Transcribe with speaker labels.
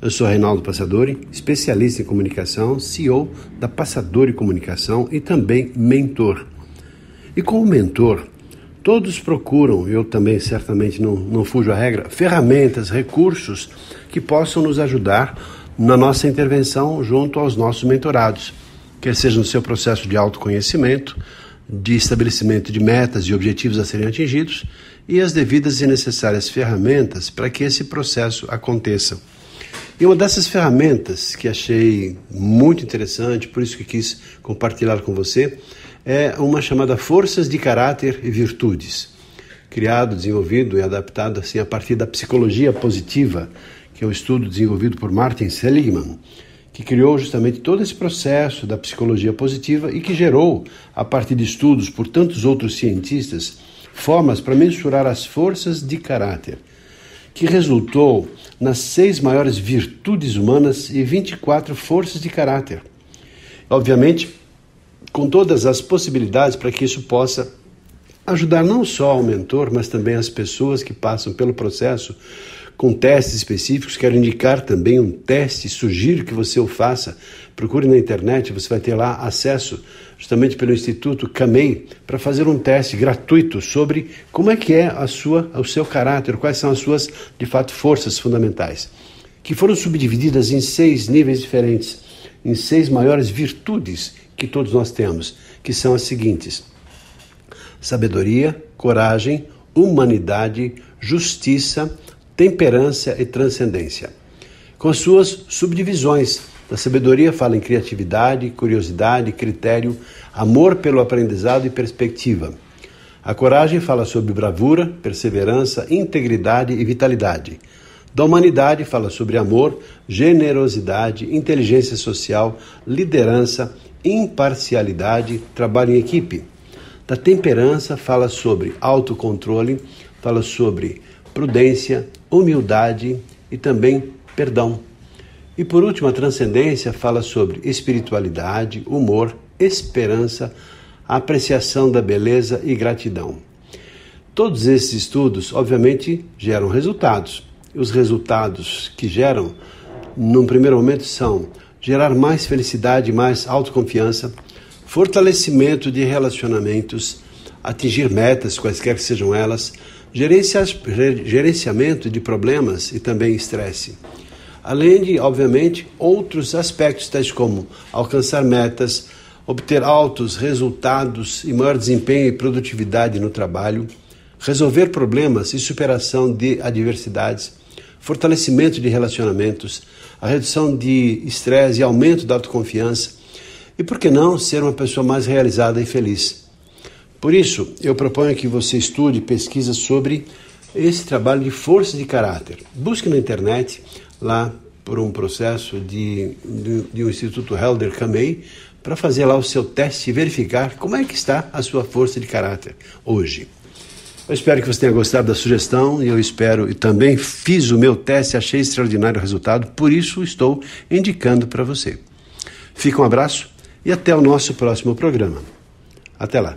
Speaker 1: Eu sou Reinaldo Passadori, especialista em comunicação, CEO da Passadori Comunicação e também mentor. E como mentor, todos procuram, eu também certamente não, não fujo à regra, ferramentas, recursos que possam nos ajudar na nossa intervenção junto aos nossos mentorados, quer seja no seu processo de autoconhecimento, de estabelecimento de metas e objetivos a serem atingidos e as devidas e necessárias ferramentas para que esse processo aconteça. E uma dessas ferramentas que achei muito interessante, por isso que quis compartilhar com você, é uma chamada Forças de Caráter e Virtudes. Criado, desenvolvido e adaptado assim a partir da psicologia positiva, que é um estudo desenvolvido por Martin Seligman, que criou justamente todo esse processo da psicologia positiva e que gerou, a partir de estudos por tantos outros cientistas, formas para mensurar as forças de caráter que resultou nas seis maiores virtudes humanas e 24 forças de caráter. Obviamente, com todas as possibilidades para que isso possa ajudar não só ao mentor, mas também as pessoas que passam pelo processo com testes específicos. Quero indicar também um teste, sugiro que você o faça. Procure na internet, você vai ter lá acesso justamente pelo Instituto CAMEI, para fazer um teste gratuito sobre como é que é a sua, o seu caráter, quais são as suas, de fato, forças fundamentais, que foram subdivididas em seis níveis diferentes, em seis maiores virtudes que todos nós temos, que são as seguintes: sabedoria, coragem, humanidade, justiça, temperança e transcendência, com suas subdivisões da sabedoria fala em criatividade, curiosidade, critério, amor pelo aprendizado e perspectiva. A coragem fala sobre bravura, perseverança, integridade e vitalidade. Da humanidade fala sobre amor, generosidade, inteligência social, liderança, imparcialidade, trabalho em equipe. Da temperança fala sobre autocontrole, fala sobre prudência, humildade e também perdão. E por último, a transcendência fala sobre espiritualidade, humor, esperança, apreciação da beleza e gratidão. Todos esses estudos, obviamente, geram resultados. Os resultados que geram, num primeiro momento, são gerar mais felicidade, mais autoconfiança, fortalecimento de relacionamentos, atingir metas, quaisquer que sejam elas, gerenciamento de problemas e também estresse além de, obviamente, outros aspectos, tais como alcançar metas, obter altos resultados e maior desempenho e produtividade no trabalho, resolver problemas e superação de adversidades, fortalecimento de relacionamentos, a redução de estresse e aumento da autoconfiança, e por que não ser uma pessoa mais realizada e feliz. Por isso, eu proponho que você estude pesquisa sobre esse trabalho de força de caráter. Busque na internet lá por um processo de, de, de um Instituto Helder Kamei para fazer lá o seu teste e verificar como é que está a sua força de caráter hoje. Eu espero que você tenha gostado da sugestão e eu espero e também fiz o meu teste, achei extraordinário o resultado, por isso estou indicando para você. Fica um abraço e até o nosso próximo programa. Até lá.